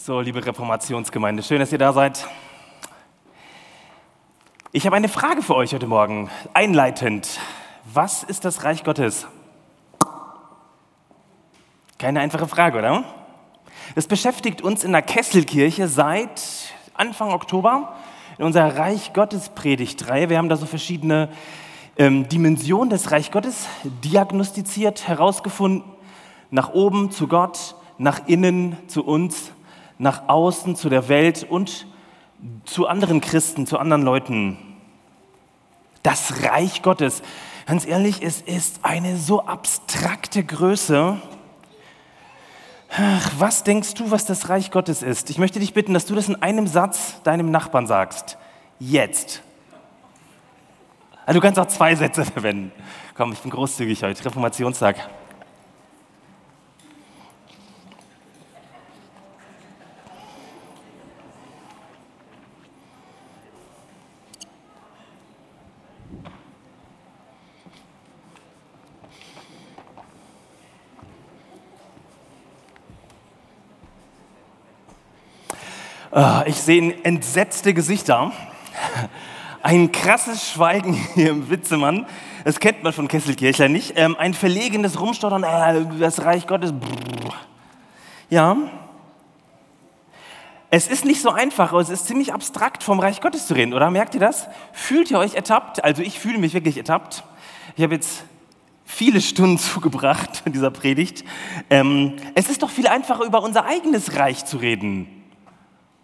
So, liebe Reformationsgemeinde, schön, dass ihr da seid. Ich habe eine Frage für euch heute Morgen, einleitend. Was ist das Reich Gottes? Keine einfache Frage, oder? Das beschäftigt uns in der Kesselkirche seit Anfang Oktober in unserer Reich Gottes Predigtreihe. Wir haben da so verschiedene ähm, Dimensionen des Reich Gottes diagnostiziert, herausgefunden, nach oben zu Gott, nach innen zu uns, nach außen zu der Welt und zu anderen Christen, zu anderen Leuten. Das Reich Gottes, ganz ehrlich, es ist eine so abstrakte Größe. Ach, was denkst du, was das Reich Gottes ist? Ich möchte dich bitten, dass du das in einem Satz deinem Nachbarn sagst. Jetzt. Also du kannst auch zwei Sätze verwenden. Komm, ich bin großzügig heute, Reformationstag. Ich sehe entsetzte Gesichter. Ein krasses Schweigen hier im Witzemann. Das kennt man von Kesselkirchler nicht. Ähm, ein verlegenes Rumstottern, äh, das Reich Gottes. Ja. Es ist nicht so einfach, aber es ist ziemlich abstrakt, vom Reich Gottes zu reden, oder? Merkt ihr das? Fühlt ihr euch ertappt? Also ich fühle mich wirklich ertappt. Ich habe jetzt viele Stunden zugebracht in dieser Predigt. Ähm, es ist doch viel einfacher, über unser eigenes Reich zu reden.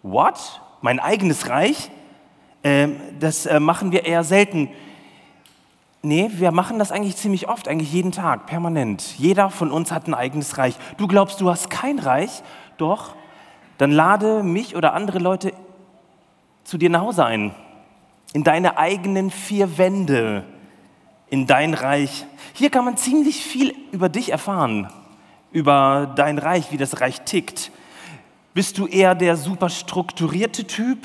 What? Mein eigenes Reich? Ähm, das äh, machen wir eher selten. Nee, wir machen das eigentlich ziemlich oft, eigentlich jeden Tag, permanent. Jeder von uns hat ein eigenes Reich. Du glaubst, du hast kein Reich? Doch. Dann lade mich oder andere Leute zu dir nach Hause ein. In deine eigenen vier Wände. In dein Reich. Hier kann man ziemlich viel über dich erfahren. Über dein Reich, wie das Reich tickt bist du eher der super strukturierte Typ,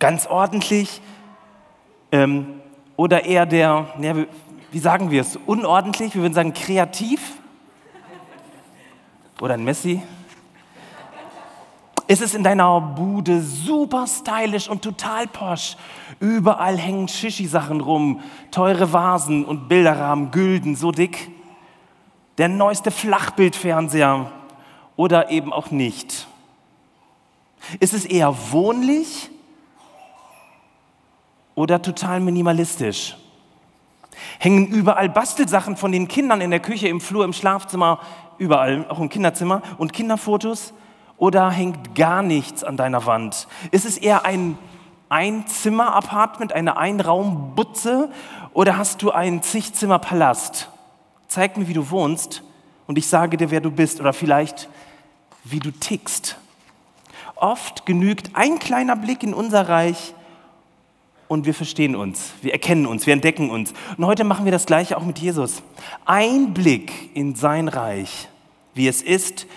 ganz ordentlich? Ähm, oder eher der, ja, wie sagen wir es, unordentlich? Wir würden sagen kreativ? Oder ein Messi? Ist es in deiner Bude super stylisch und total posch? Überall hängen Shishi-Sachen rum, teure Vasen und Bilderrahmen, Gülden, so dick. Der neueste Flachbildfernseher oder eben auch nicht. Ist es eher wohnlich oder total minimalistisch? Hängen überall Bastelsachen von den Kindern in der Küche, im Flur, im Schlafzimmer, überall, auch im Kinderzimmer und Kinderfotos? Oder hängt gar nichts an deiner Wand? Ist es eher ein Einzimmer-Apartment, eine Einraumbutze oder hast du einen Zigzimmer-Palast? Zeig mir, wie du wohnst und ich sage dir, wer du bist oder vielleicht, wie du tickst. Oft genügt ein kleiner Blick in unser Reich und wir verstehen uns, wir erkennen uns, wir entdecken uns. Und heute machen wir das gleiche auch mit Jesus. Ein Blick in sein Reich, wie es ist,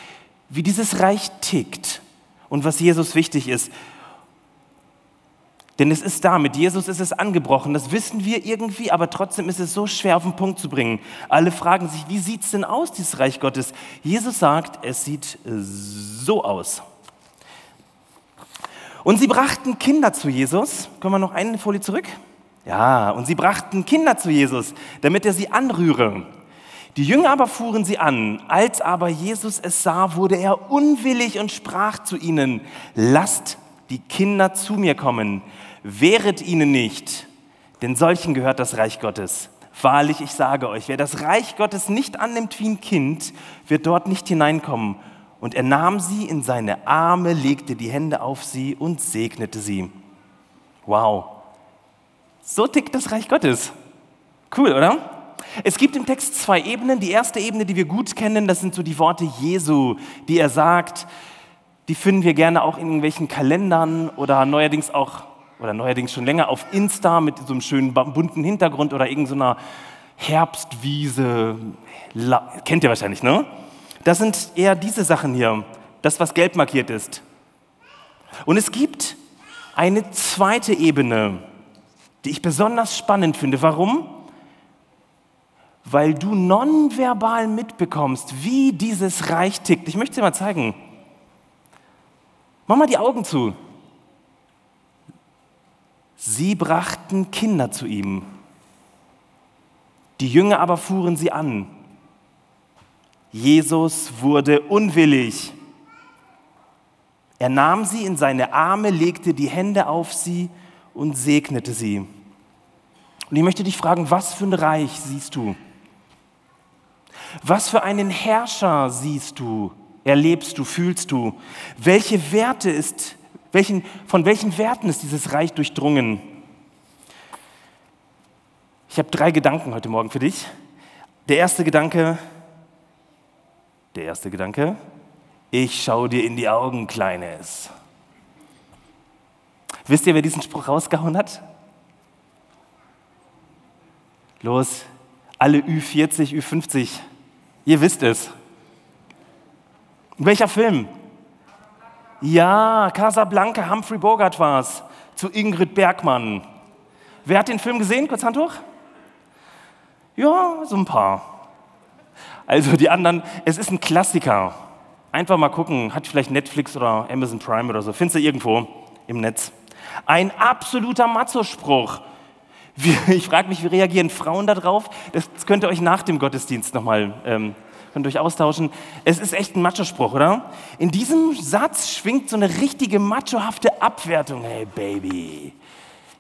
wie dieses Reich tickt und was Jesus wichtig ist. Denn es ist da, mit Jesus ist es angebrochen, das wissen wir irgendwie, aber trotzdem ist es so schwer auf den Punkt zu bringen. Alle fragen sich, wie sieht es denn aus, dieses Reich Gottes? Jesus sagt, es sieht so aus. Und sie brachten Kinder zu Jesus. Können wir noch eine Folie zurück? Ja, und sie brachten Kinder zu Jesus, damit er sie anrühre. Die Jünger aber fuhren sie an. Als aber Jesus es sah, wurde er unwillig und sprach zu ihnen, lasst die Kinder zu mir kommen, wehret ihnen nicht, denn solchen gehört das Reich Gottes. Wahrlich, ich sage euch, wer das Reich Gottes nicht annimmt wie ein Kind, wird dort nicht hineinkommen. Und er nahm sie in seine Arme, legte die Hände auf sie und segnete sie. Wow. So tickt das Reich Gottes. Cool, oder? Es gibt im Text zwei Ebenen. Die erste Ebene, die wir gut kennen, das sind so die Worte Jesu, die er sagt. Die finden wir gerne auch in irgendwelchen Kalendern oder neuerdings auch, oder neuerdings schon länger auf Insta mit so einem schönen bunten Hintergrund oder irgendeiner Herbstwiese. Kennt ihr wahrscheinlich, ne? Das sind eher diese Sachen hier, das, was gelb markiert ist. Und es gibt eine zweite Ebene, die ich besonders spannend finde. Warum? Weil du nonverbal mitbekommst, wie dieses Reich tickt. Ich möchte dir mal zeigen. Mach mal die Augen zu. Sie brachten Kinder zu ihm. Die Jünger aber fuhren sie an. Jesus wurde unwillig. Er nahm sie in seine Arme, legte die Hände auf sie und segnete sie. Und ich möchte dich fragen, was für ein Reich siehst du? Was für einen Herrscher siehst du, erlebst du, fühlst du? Welche Werte ist, welchen, von welchen Werten ist dieses Reich durchdrungen? Ich habe drei Gedanken heute Morgen für dich. Der erste Gedanke, der erste Gedanke, ich schaue dir in die Augen, Kleines. Wisst ihr, wer diesen Spruch rausgehauen hat? Los, alle Ü40, Ü50, ihr wisst es. Welcher Film? Ja, Casablanca, Humphrey Bogart war es, zu Ingrid Bergmann. Wer hat den Film gesehen? Kurz Hand hoch. Ja, so ein paar. Also die anderen, es ist ein Klassiker. Einfach mal gucken, hat vielleicht Netflix oder Amazon Prime oder so, findest du irgendwo im Netz. Ein absoluter Macho-Spruch. Ich frage mich, wie reagieren Frauen darauf? Das könnt ihr euch nach dem Gottesdienst nochmal ähm, euch austauschen. Es ist echt ein Macho-Spruch, oder? In diesem Satz schwingt so eine richtige machohafte Abwertung. Hey Baby,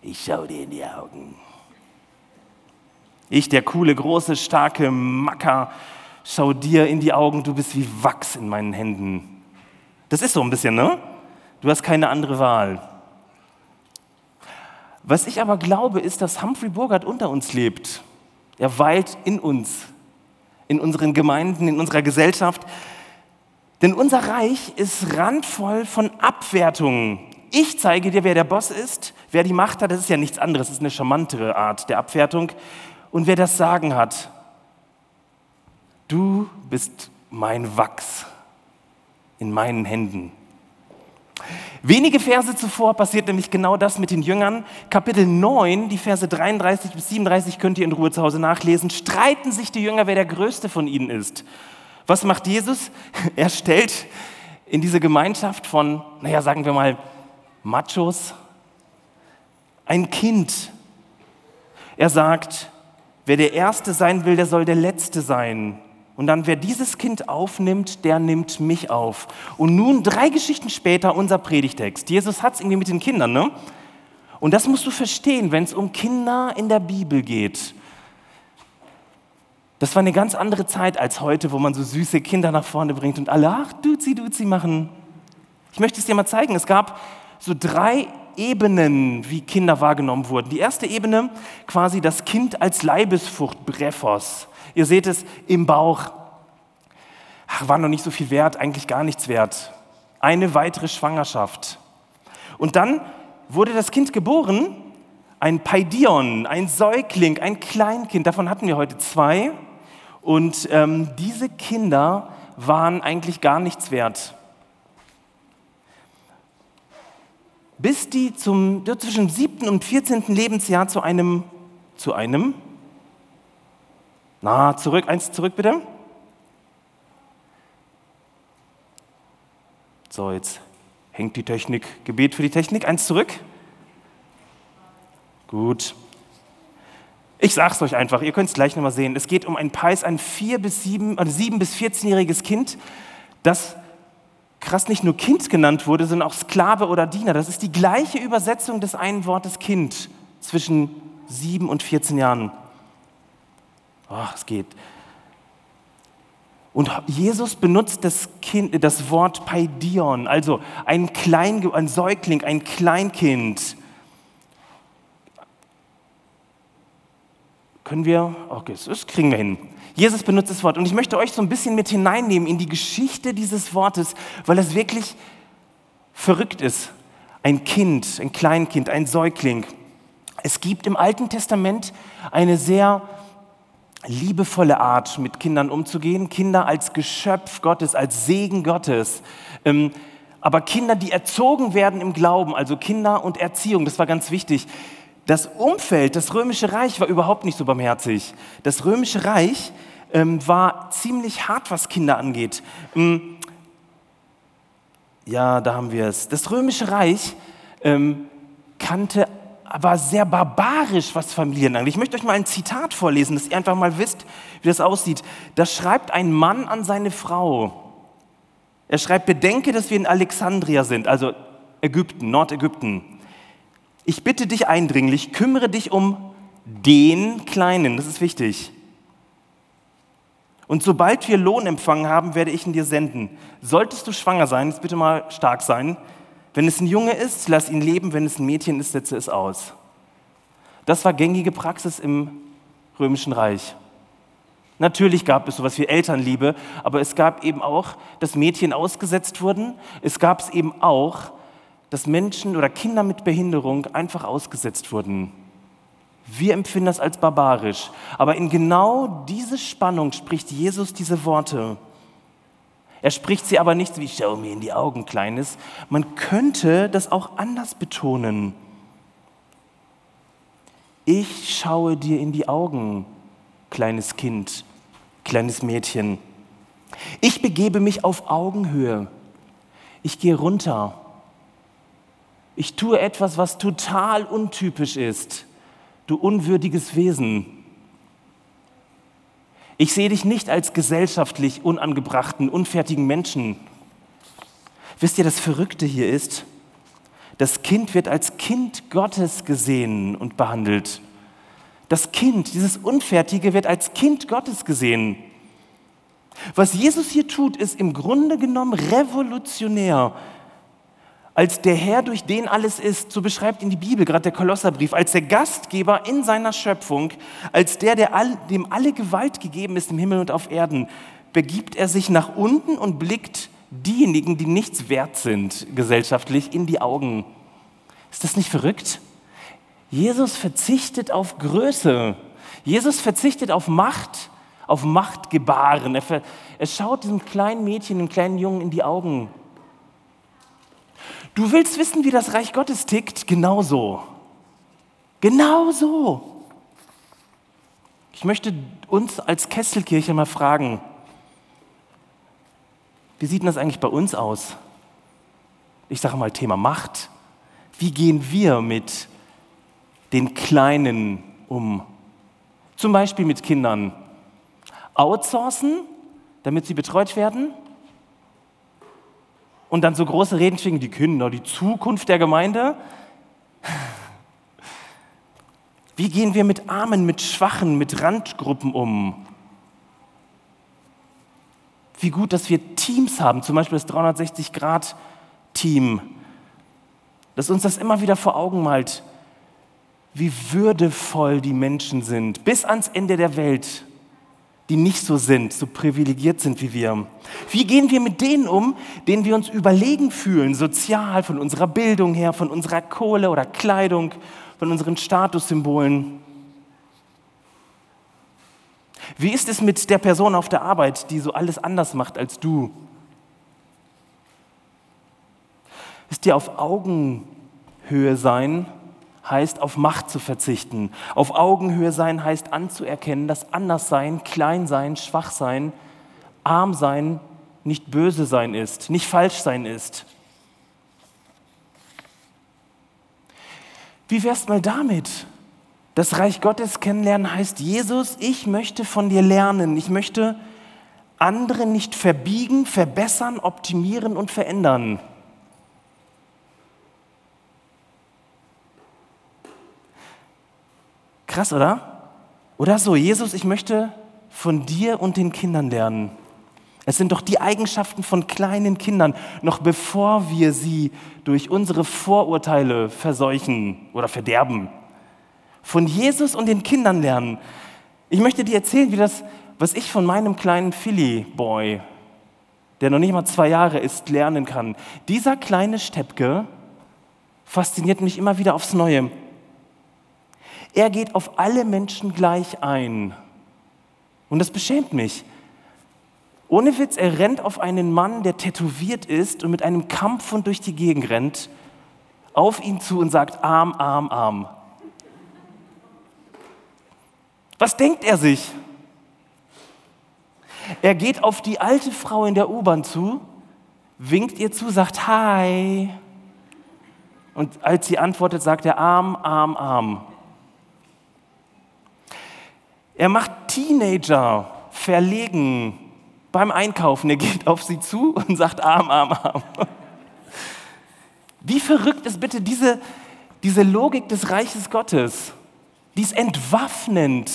ich schau dir in die Augen. Ich, der coole, große, starke Macker, schau dir in die Augen, du bist wie Wachs in meinen Händen. Das ist so ein bisschen, ne? Du hast keine andere Wahl. Was ich aber glaube, ist, dass Humphrey Bogart unter uns lebt. Er weilt in uns, in unseren Gemeinden, in unserer Gesellschaft. Denn unser Reich ist randvoll von Abwertungen. Ich zeige dir, wer der Boss ist, wer die Macht hat. Das ist ja nichts anderes, das ist eine charmantere Art der Abwertung. Und wer das Sagen hat. Du bist mein Wachs in meinen Händen. Wenige Verse zuvor passiert nämlich genau das mit den Jüngern. Kapitel 9, die Verse 33 bis 37 könnt ihr in Ruhe zu Hause nachlesen. Streiten sich die Jünger, wer der größte von ihnen ist. Was macht Jesus? Er stellt in diese Gemeinschaft von, naja, sagen wir mal, Machos ein Kind. Er sagt, wer der Erste sein will, der soll der Letzte sein. Und dann, wer dieses Kind aufnimmt, der nimmt mich auf. Und nun, drei Geschichten später, unser Predigtext. Jesus hat es irgendwie mit den Kindern, ne? Und das musst du verstehen, wenn es um Kinder in der Bibel geht. Das war eine ganz andere Zeit als heute, wo man so süße Kinder nach vorne bringt und alle, ach, duzi, duzi machen. Ich möchte es dir mal zeigen. Es gab so drei Ebenen, wie Kinder wahrgenommen wurden. Die erste Ebene, quasi das Kind als Leibesfrucht, Brephos. Ihr seht es im Bauch. Ach, war noch nicht so viel wert, eigentlich gar nichts wert. Eine weitere Schwangerschaft. Und dann wurde das Kind geboren, ein Paidion, ein Säugling, ein Kleinkind. Davon hatten wir heute zwei. Und ähm, diese Kinder waren eigentlich gar nichts wert. Bis die zum, zwischen siebten und 14. Lebensjahr zu einem, zu einem na, zurück, eins zurück bitte. So, jetzt hängt die Technik. Gebet für die Technik. Eins zurück. Gut. Ich sag's euch einfach, ihr könnt es gleich nochmal sehen. Es geht um ein Pais, ein 4 bis 7, also 7 bis 14-jähriges Kind, das krass nicht nur Kind genannt wurde, sondern auch Sklave oder Diener. Das ist die gleiche Übersetzung des einen Wortes Kind zwischen 7 und 14 Jahren. Ach, es geht. Und Jesus benutzt das, kind, das Wort Paidion, also ein, Klein, ein Säugling, ein Kleinkind. Können wir, okay, das kriegen wir hin. Jesus benutzt das Wort und ich möchte euch so ein bisschen mit hineinnehmen in die Geschichte dieses Wortes, weil es wirklich verrückt ist. Ein Kind, ein Kleinkind, ein Säugling. Es gibt im Alten Testament eine sehr liebevolle Art, mit Kindern umzugehen. Kinder als Geschöpf Gottes, als Segen Gottes. Ähm, aber Kinder, die erzogen werden im Glauben, also Kinder und Erziehung, das war ganz wichtig. Das Umfeld, das Römische Reich war überhaupt nicht so barmherzig. Das Römische Reich ähm, war ziemlich hart, was Kinder angeht. Ähm, ja, da haben wir es. Das Römische Reich ähm, kannte aber sehr barbarisch, was Familien angeht. Ich möchte euch mal ein Zitat vorlesen, dass ihr einfach mal wisst, wie das aussieht. Da schreibt ein Mann an seine Frau. Er schreibt, bedenke, dass wir in Alexandria sind, also Ägypten, Nordägypten. Ich bitte dich eindringlich, kümmere dich um den Kleinen, das ist wichtig. Und sobald wir Lohn empfangen haben, werde ich ihn dir senden. Solltest du schwanger sein, jetzt bitte mal stark sein. Wenn es ein Junge ist, lass ihn leben. Wenn es ein Mädchen ist, setze es aus. Das war gängige Praxis im Römischen Reich. Natürlich gab es sowas wie Elternliebe, aber es gab eben auch, dass Mädchen ausgesetzt wurden. Es gab es eben auch, dass Menschen oder Kinder mit Behinderung einfach ausgesetzt wurden. Wir empfinden das als barbarisch. Aber in genau diese Spannung spricht Jesus diese Worte. Er spricht sie aber nicht wie, schau mir in die Augen, Kleines. Man könnte das auch anders betonen. Ich schaue dir in die Augen, kleines Kind, kleines Mädchen. Ich begebe mich auf Augenhöhe. Ich gehe runter. Ich tue etwas, was total untypisch ist du unwürdiges Wesen. Ich sehe dich nicht als gesellschaftlich unangebrachten, unfertigen Menschen. Wisst ihr, das Verrückte hier ist, das Kind wird als Kind Gottes gesehen und behandelt. Das Kind, dieses Unfertige, wird als Kind Gottes gesehen. Was Jesus hier tut, ist im Grunde genommen revolutionär als der Herr, durch den alles ist, so beschreibt ihn die Bibel, gerade der Kolosserbrief, als der Gastgeber in seiner Schöpfung, als der, der all, dem alle Gewalt gegeben ist im Himmel und auf Erden, begibt er sich nach unten und blickt diejenigen, die nichts wert sind gesellschaftlich, in die Augen. Ist das nicht verrückt? Jesus verzichtet auf Größe. Jesus verzichtet auf Macht, auf Machtgebaren. Er, er schaut diesem kleinen Mädchen, dem kleinen Jungen in die Augen Du willst wissen, wie das Reich Gottes tickt? Genauso. Genauso. Ich möchte uns als Kesselkirche mal fragen, wie sieht denn das eigentlich bei uns aus? Ich sage mal Thema Macht. Wie gehen wir mit den Kleinen um? Zum Beispiel mit Kindern. Outsourcen, damit sie betreut werden? Und dann so große Reden schwingen, die Kinder, die Zukunft der Gemeinde. Wie gehen wir mit Armen, mit Schwachen, mit Randgruppen um? Wie gut, dass wir Teams haben, zum Beispiel das 360-Grad-Team, dass uns das immer wieder vor Augen malt, wie würdevoll die Menschen sind, bis ans Ende der Welt die nicht so sind, so privilegiert sind wie wir? Wie gehen wir mit denen um, denen wir uns überlegen fühlen, sozial, von unserer Bildung her, von unserer Kohle oder Kleidung, von unseren Statussymbolen? Wie ist es mit der Person auf der Arbeit, die so alles anders macht als du? Ist dir auf Augenhöhe sein heißt auf Macht zu verzichten. Auf Augenhöhe sein heißt anzuerkennen, dass Anderssein, Kleinsein, Schwachsein, Armsein nicht böse sein ist, nicht falsch sein ist. Wie wär's mal damit? Das Reich Gottes kennenlernen heißt, Jesus, ich möchte von dir lernen. Ich möchte andere nicht verbiegen, verbessern, optimieren und verändern. Krass, oder? Oder so, Jesus, ich möchte von dir und den Kindern lernen. Es sind doch die Eigenschaften von kleinen Kindern, noch bevor wir sie durch unsere Vorurteile verseuchen oder verderben. Von Jesus und den Kindern lernen. Ich möchte dir erzählen, wie das, was ich von meinem kleinen Philly-Boy, der noch nicht mal zwei Jahre ist, lernen kann. Dieser kleine Steppke fasziniert mich immer wieder aufs Neue. Er geht auf alle Menschen gleich ein. Und das beschämt mich. Ohne Witz, er rennt auf einen Mann, der tätowiert ist und mit einem Kampfhund durch die Gegend rennt, auf ihn zu und sagt, arm, arm, arm. Was denkt er sich? Er geht auf die alte Frau in der U-Bahn zu, winkt ihr zu, sagt Hi. Und als sie antwortet, sagt er Arm, Arm, Arm. Er macht Teenager verlegen beim Einkaufen. Er geht auf sie zu und sagt Arm, Arm, Arm. Wie verrückt ist bitte diese, diese Logik des Reiches Gottes? Die ist entwaffnend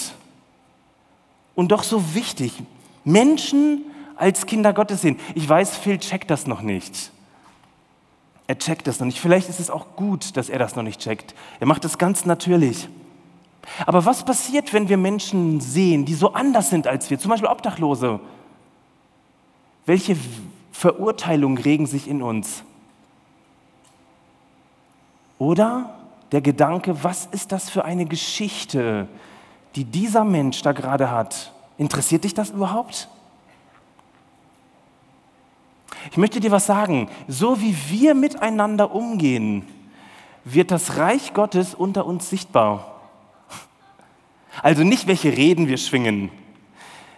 und doch so wichtig. Menschen als Kinder Gottes sehen. Ich weiß, Phil checkt das noch nicht. Er checkt das noch nicht. Vielleicht ist es auch gut, dass er das noch nicht checkt. Er macht es ganz natürlich. Aber was passiert, wenn wir Menschen sehen, die so anders sind als wir, zum Beispiel Obdachlose? Welche Verurteilungen regen sich in uns? Oder der Gedanke, was ist das für eine Geschichte, die dieser Mensch da gerade hat? Interessiert dich das überhaupt? Ich möchte dir was sagen. So wie wir miteinander umgehen, wird das Reich Gottes unter uns sichtbar. Also nicht, welche Reden wir schwingen,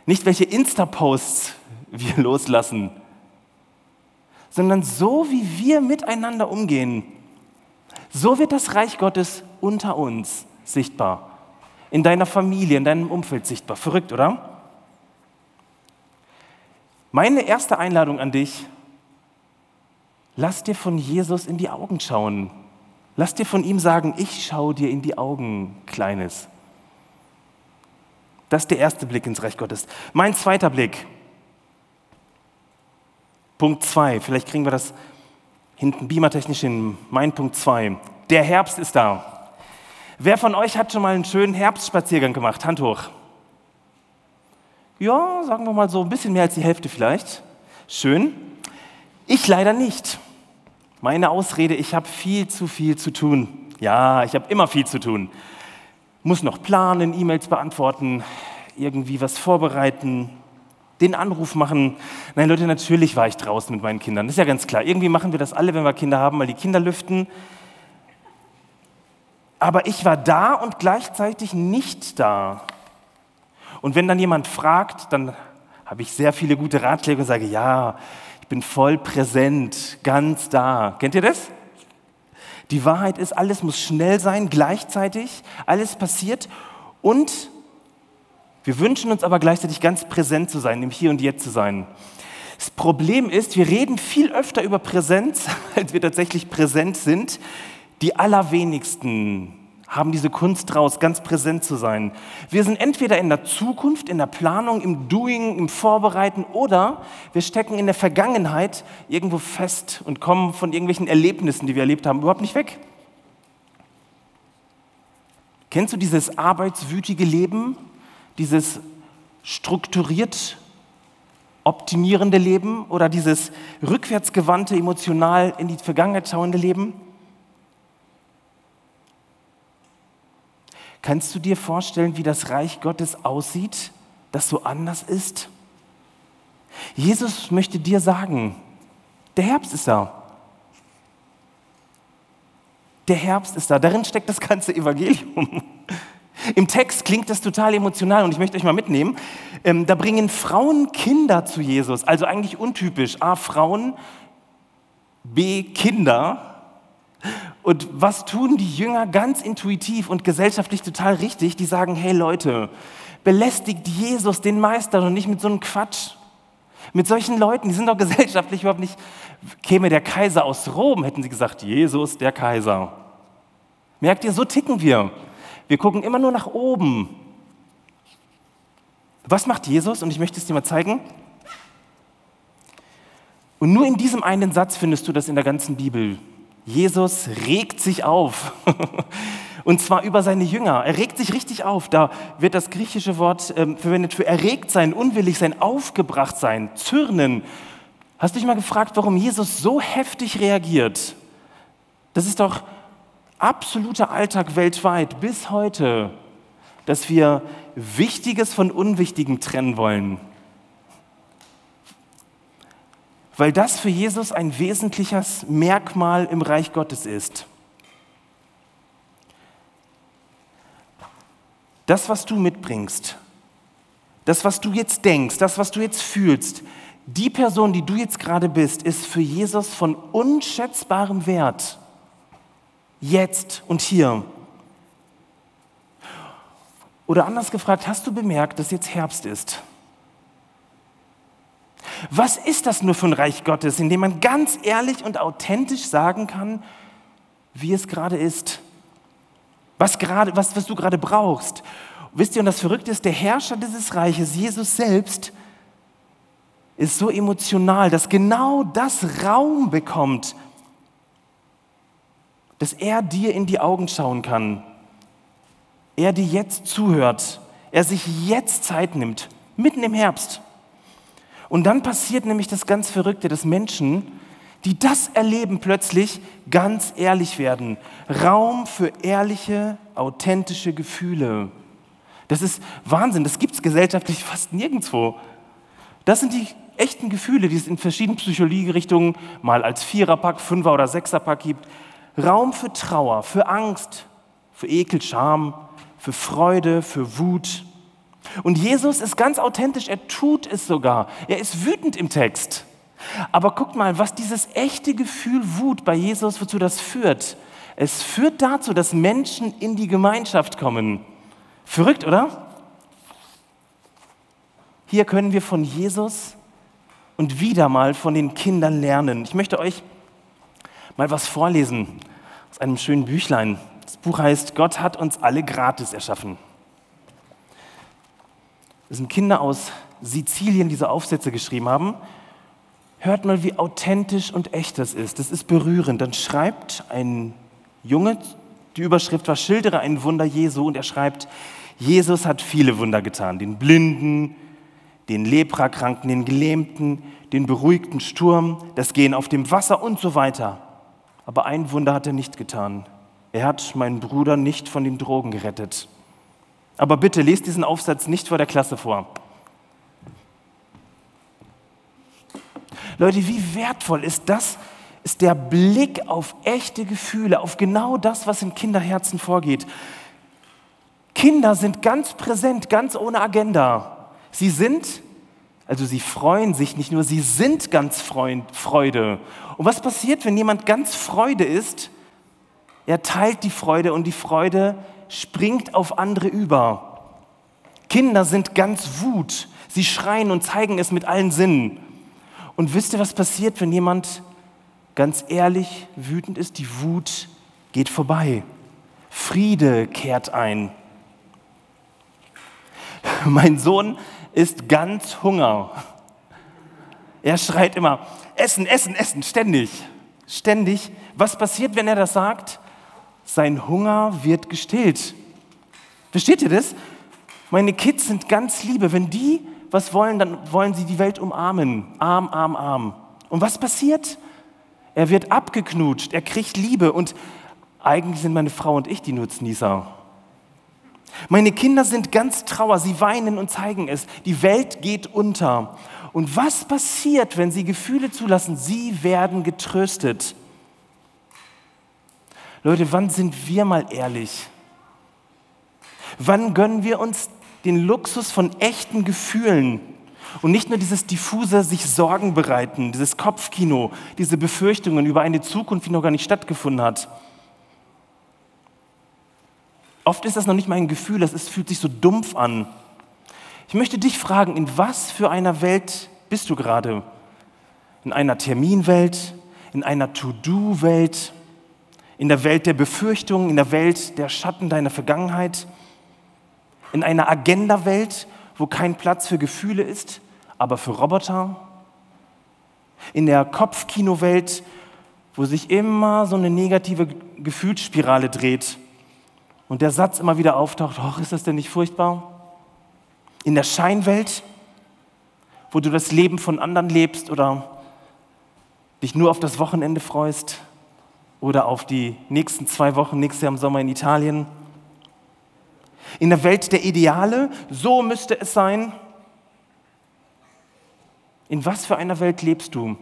nicht, welche Insta-Posts wir loslassen, sondern so wie wir miteinander umgehen, so wird das Reich Gottes unter uns sichtbar. In deiner Familie, in deinem Umfeld sichtbar. Verrückt, oder? Meine erste Einladung an dich, lass dir von Jesus in die Augen schauen. Lass dir von ihm sagen, ich schaue dir in die Augen, Kleines. Das ist der erste Blick ins Reich Gottes. Mein zweiter Blick, Punkt 2, vielleicht kriegen wir das hinten beamertechnisch hin. Mein Punkt 2, der Herbst ist da. Wer von euch hat schon mal einen schönen Herbstspaziergang gemacht? Hand hoch. Ja, sagen wir mal so ein bisschen mehr als die Hälfte vielleicht. Schön. Ich leider nicht. Meine Ausrede, ich habe viel zu viel zu tun. Ja, ich habe immer viel zu tun. Muss noch planen, E-Mails beantworten, irgendwie was vorbereiten, den Anruf machen. Nein, Leute, natürlich war ich draußen mit meinen Kindern. Das ist ja ganz klar. Irgendwie machen wir das alle, wenn wir Kinder haben, weil die Kinder lüften. Aber ich war da und gleichzeitig nicht da. Und wenn dann jemand fragt, dann habe ich sehr viele gute Ratschläge und sage, ja, ich bin voll präsent, ganz da. Kennt ihr das? Die Wahrheit ist, alles muss schnell sein, gleichzeitig, alles passiert und wir wünschen uns aber gleichzeitig ganz präsent zu sein, im Hier und Jetzt zu sein. Das Problem ist, wir reden viel öfter über Präsenz, als wir tatsächlich präsent sind. Die allerwenigsten haben diese Kunst draus, ganz präsent zu sein. Wir sind entweder in der Zukunft, in der Planung, im Doing, im Vorbereiten oder wir stecken in der Vergangenheit irgendwo fest und kommen von irgendwelchen Erlebnissen, die wir erlebt haben, überhaupt nicht weg. Kennst du dieses arbeitswütige Leben, dieses strukturiert optimierende Leben oder dieses rückwärtsgewandte, emotional in die Vergangenheit schauende Leben? Kannst du dir vorstellen, wie das Reich Gottes aussieht, das so anders ist? Jesus möchte dir sagen, der Herbst ist da. Der Herbst ist da. Darin steckt das ganze Evangelium. Im Text klingt das total emotional und ich möchte euch mal mitnehmen. Ähm, da bringen Frauen Kinder zu Jesus, also eigentlich untypisch. A, Frauen, B, Kinder. Und was tun die Jünger ganz intuitiv und gesellschaftlich total richtig? Die sagen, hey Leute, belästigt Jesus den Meister und nicht mit so einem Quatsch. Mit solchen Leuten, die sind doch gesellschaftlich überhaupt nicht, käme der Kaiser aus Rom, hätten sie gesagt, Jesus der Kaiser. Merkt ihr, so ticken wir. Wir gucken immer nur nach oben. Was macht Jesus? Und ich möchte es dir mal zeigen. Und nur in diesem einen Satz findest du das in der ganzen Bibel. Jesus regt sich auf. Und zwar über seine Jünger. Er regt sich richtig auf. Da wird das griechische Wort ähm, verwendet für erregt sein, unwillig sein, aufgebracht sein, zürnen. Hast du dich mal gefragt, warum Jesus so heftig reagiert? Das ist doch absoluter Alltag weltweit bis heute, dass wir Wichtiges von Unwichtigem trennen wollen weil das für Jesus ein wesentliches Merkmal im Reich Gottes ist. Das, was du mitbringst, das, was du jetzt denkst, das, was du jetzt fühlst, die Person, die du jetzt gerade bist, ist für Jesus von unschätzbarem Wert. Jetzt und hier. Oder anders gefragt, hast du bemerkt, dass jetzt Herbst ist? Was ist das nur für ein Reich Gottes, in dem man ganz ehrlich und authentisch sagen kann, wie es gerade ist? Was, gerade, was, was du gerade brauchst? Wisst ihr, und das Verrückte ist, der Herrscher dieses Reiches, Jesus selbst, ist so emotional, dass genau das Raum bekommt, dass er dir in die Augen schauen kann. Er dir jetzt zuhört. Er sich jetzt Zeit nimmt, mitten im Herbst. Und dann passiert nämlich das ganz Verrückte, dass Menschen, die das erleben, plötzlich ganz ehrlich werden. Raum für ehrliche, authentische Gefühle. Das ist Wahnsinn, das gibt es gesellschaftlich fast nirgendwo. Das sind die echten Gefühle, die es in verschiedenen Psychologierichtungen mal als Viererpack, Fünfer- oder Sechserpack gibt. Raum für Trauer, für Angst, für Ekel, Scham, für Freude, für Wut. Und Jesus ist ganz authentisch, er tut es sogar. Er ist wütend im Text. Aber guckt mal, was dieses echte Gefühl Wut bei Jesus, wozu das führt. Es führt dazu, dass Menschen in die Gemeinschaft kommen. Verrückt, oder? Hier können wir von Jesus und wieder mal von den Kindern lernen. Ich möchte euch mal was vorlesen aus einem schönen Büchlein. Das Buch heißt Gott hat uns alle gratis erschaffen. Das sind Kinder aus Sizilien, die diese Aufsätze geschrieben haben. Hört mal, wie authentisch und echt das ist. Das ist berührend. Dann schreibt ein Junge, die Überschrift war, schildere ein Wunder Jesu und er schreibt, Jesus hat viele Wunder getan, den Blinden, den Leprakranken, den Gelähmten, den beruhigten Sturm, das Gehen auf dem Wasser und so weiter. Aber ein Wunder hat er nicht getan. Er hat meinen Bruder nicht von den Drogen gerettet. Aber bitte lest diesen Aufsatz nicht vor der Klasse vor. Leute, wie wertvoll ist das, ist der Blick auf echte Gefühle, auf genau das, was in Kinderherzen vorgeht. Kinder sind ganz präsent, ganz ohne Agenda. Sie sind, also sie freuen sich nicht nur, sie sind ganz Freude. Und was passiert, wenn jemand ganz Freude ist? Er teilt die Freude und die Freude springt auf andere über. Kinder sind ganz Wut. Sie schreien und zeigen es mit allen Sinnen. Und wisst ihr, was passiert, wenn jemand ganz ehrlich wütend ist? Die Wut geht vorbei. Friede kehrt ein. Mein Sohn ist ganz Hunger. Er schreit immer, Essen, Essen, Essen, ständig, ständig. Was passiert, wenn er das sagt? Sein Hunger wird gestillt. Versteht ihr das? Meine Kids sind ganz liebe. Wenn die was wollen, dann wollen sie die Welt umarmen. Arm, arm, arm. Und was passiert? Er wird abgeknutscht, er kriegt Liebe und eigentlich sind meine Frau und ich die Nutznießer. Meine Kinder sind ganz trauer, sie weinen und zeigen es. Die Welt geht unter. Und was passiert, wenn sie Gefühle zulassen? Sie werden getröstet. Leute, wann sind wir mal ehrlich? Wann gönnen wir uns den Luxus von echten Gefühlen und nicht nur dieses diffuse sich Sorgen bereiten, dieses Kopfkino, diese Befürchtungen über eine Zukunft, die noch gar nicht stattgefunden hat? Oft ist das noch nicht mal ein Gefühl, das ist, fühlt sich so dumpf an. Ich möchte dich fragen, in was für einer Welt bist du gerade? In einer Terminwelt? In einer To-Do-Welt? In der Welt der Befürchtungen? In der Welt der Schatten deiner Vergangenheit? In einer Agenda-Welt, wo kein Platz für Gefühle ist, aber für Roboter? In der Kopfkino-Welt, wo sich immer so eine negative Gefühlsspirale dreht und der Satz immer wieder auftaucht, ach, ist das denn nicht furchtbar? In der Scheinwelt, wo du das Leben von anderen lebst oder dich nur auf das Wochenende freust oder auf die nächsten zwei Wochen, nächstes Jahr im Sommer in Italien in der Welt der Ideale, so müsste es sein. In was für einer Welt lebst du?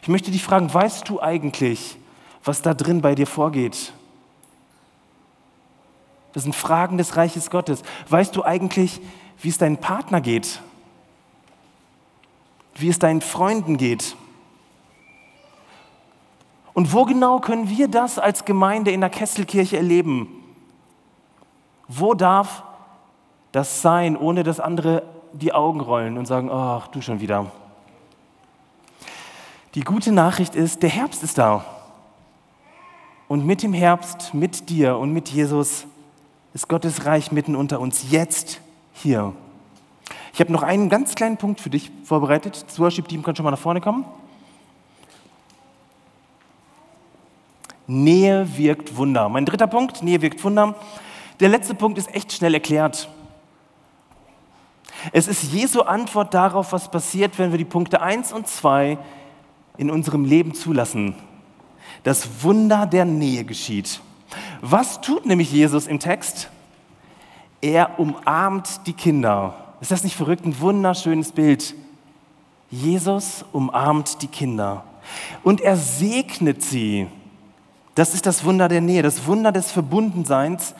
Ich möchte dich fragen, weißt du eigentlich, was da drin bei dir vorgeht? Das sind Fragen des Reiches Gottes. Weißt du eigentlich, wie es deinem Partner geht? wie es deinen Freunden geht. Und wo genau können wir das als Gemeinde in der Kesselkirche erleben? Wo darf das sein, ohne dass andere die Augen rollen und sagen, ach, du schon wieder. Die gute Nachricht ist, der Herbst ist da. Und mit dem Herbst, mit dir und mit Jesus ist Gottes Reich mitten unter uns, jetzt hier. Ich habe noch einen ganz kleinen Punkt für dich vorbereitet. Das Worship-Team kann schon mal nach vorne kommen. Nähe wirkt Wunder. Mein dritter Punkt, Nähe wirkt Wunder. Der letzte Punkt ist echt schnell erklärt. Es ist Jesu Antwort darauf, was passiert, wenn wir die Punkte 1 und 2 in unserem Leben zulassen. Das Wunder der Nähe geschieht. Was tut nämlich Jesus im Text? Er umarmt die Kinder. Ist das nicht verrückt? Ein wunderschönes Bild. Jesus umarmt die Kinder und er segnet sie. Das ist das Wunder der Nähe, das Wunder des Verbundenseins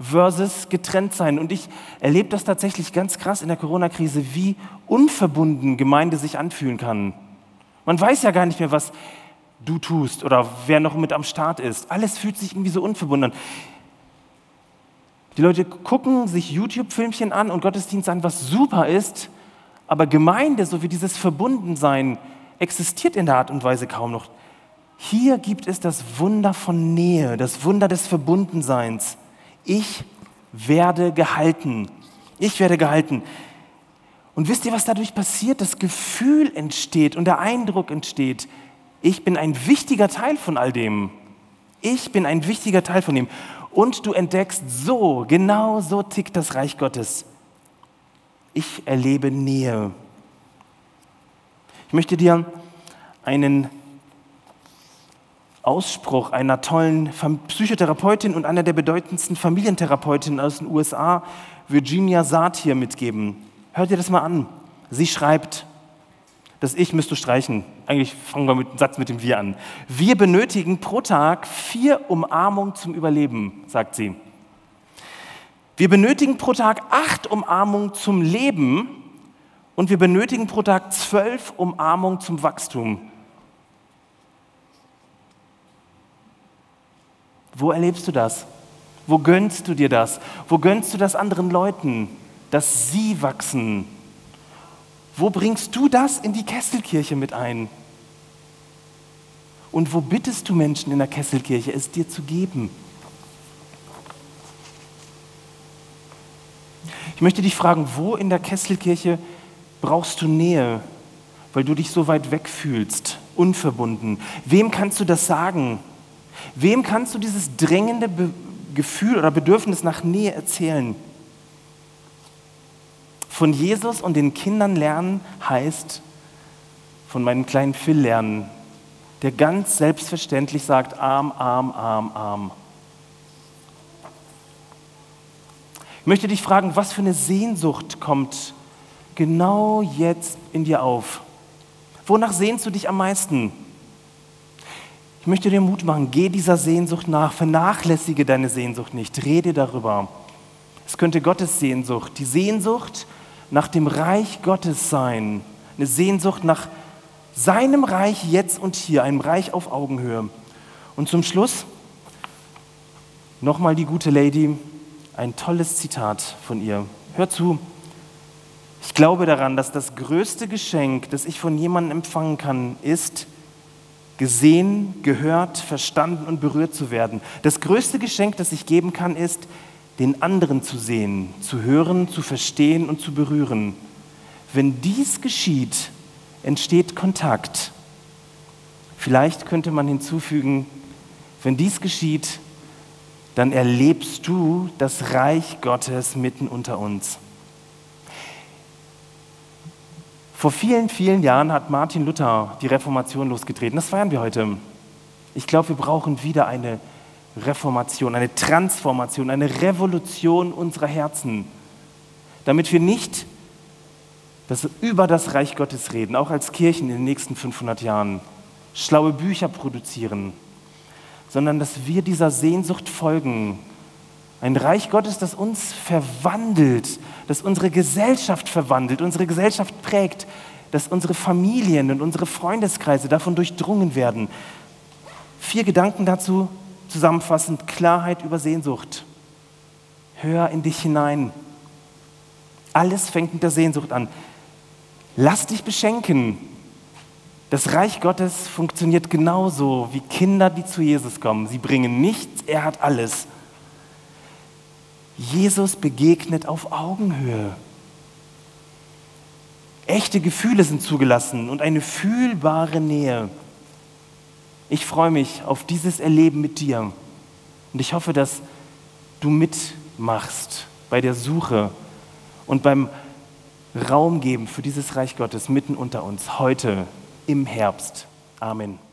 versus getrennt sein. Und ich erlebe das tatsächlich ganz krass in der Corona-Krise, wie unverbunden Gemeinde sich anfühlen kann. Man weiß ja gar nicht mehr, was du tust oder wer noch mit am Start ist. Alles fühlt sich irgendwie so unverbunden an. Die Leute gucken sich YouTube-Filmchen an und Gottesdienst an, was super ist, aber Gemeinde, so wie dieses Verbundensein, existiert in der Art und Weise kaum noch. Hier gibt es das Wunder von Nähe, das Wunder des Verbundenseins ich werde gehalten. Ich werde gehalten. Und wisst ihr, was dadurch passiert? Das Gefühl entsteht und der Eindruck entsteht, ich bin ein wichtiger Teil von all dem. Ich bin ein wichtiger Teil von dem. Und du entdeckst, so, genau so tickt das Reich Gottes. Ich erlebe Nähe. Ich möchte dir einen Ausspruch einer tollen Psychotherapeutin und einer der bedeutendsten Familientherapeutinnen aus den USA, Virginia Satir, mitgeben. Hört ihr das mal an. Sie schreibt, das Ich müsst du streichen. Eigentlich fangen wir mit dem Satz mit dem Wir an. Wir benötigen pro Tag vier Umarmungen zum Überleben, sagt sie. Wir benötigen pro Tag acht Umarmungen zum Leben und wir benötigen pro Tag zwölf Umarmungen zum Wachstum. Wo erlebst du das? Wo gönnst du dir das? Wo gönnst du das anderen Leuten, dass sie wachsen? Wo bringst du das in die Kesselkirche mit ein? Und wo bittest du Menschen in der Kesselkirche, es dir zu geben? Ich möchte dich fragen, wo in der Kesselkirche brauchst du Nähe, weil du dich so weit weg fühlst, unverbunden? Wem kannst du das sagen? Wem kannst du dieses drängende Be Gefühl oder Bedürfnis nach Nähe erzählen? Von Jesus und den Kindern lernen heißt von meinem kleinen Phil lernen, der ganz selbstverständlich sagt, arm, arm, arm, arm. Ich möchte dich fragen, was für eine Sehnsucht kommt genau jetzt in dir auf? Wonach sehnst du dich am meisten? Ich möchte dir Mut machen, geh dieser Sehnsucht nach, vernachlässige deine Sehnsucht nicht, rede darüber. Es könnte Gottes Sehnsucht, die Sehnsucht nach dem Reich Gottes sein, eine Sehnsucht nach seinem Reich jetzt und hier, einem Reich auf Augenhöhe. Und zum Schluss nochmal die gute Lady, ein tolles Zitat von ihr. Hör zu. Ich glaube daran, dass das größte Geschenk, das ich von jemandem empfangen kann, ist, gesehen, gehört, verstanden und berührt zu werden. Das größte Geschenk, das ich geben kann, ist, den anderen zu sehen, zu hören, zu verstehen und zu berühren. Wenn dies geschieht, entsteht Kontakt. Vielleicht könnte man hinzufügen, wenn dies geschieht, dann erlebst du das Reich Gottes mitten unter uns. Vor vielen, vielen Jahren hat Martin Luther die Reformation losgetreten. Das feiern wir heute. Ich glaube, wir brauchen wieder eine Reformation, eine Transformation, eine Revolution unserer Herzen, damit wir nicht das, über das Reich Gottes reden, auch als Kirchen in den nächsten 500 Jahren, schlaue Bücher produzieren, sondern dass wir dieser Sehnsucht folgen, ein Reich Gottes, das uns verwandelt, das unsere Gesellschaft verwandelt, unsere Gesellschaft prägt. dass unsere Familien und unsere Freundeskreise davon durchdrungen werden. Vier Gedanken dazu, zusammenfassend Klarheit über Sehnsucht. Hör in dich hinein. Alles fängt mit der Sehnsucht an. Lass dich beschenken. Das Reich Gottes funktioniert genauso wie Kinder, die zu Jesus kommen. Sie bringen nichts, er hat alles. Jesus begegnet auf Augenhöhe. Echte Gefühle sind zugelassen und eine fühlbare Nähe. Ich freue mich auf dieses Erleben mit dir und ich hoffe, dass du mitmachst bei der Suche und beim Raum geben für dieses Reich Gottes mitten unter uns, heute im Herbst. Amen.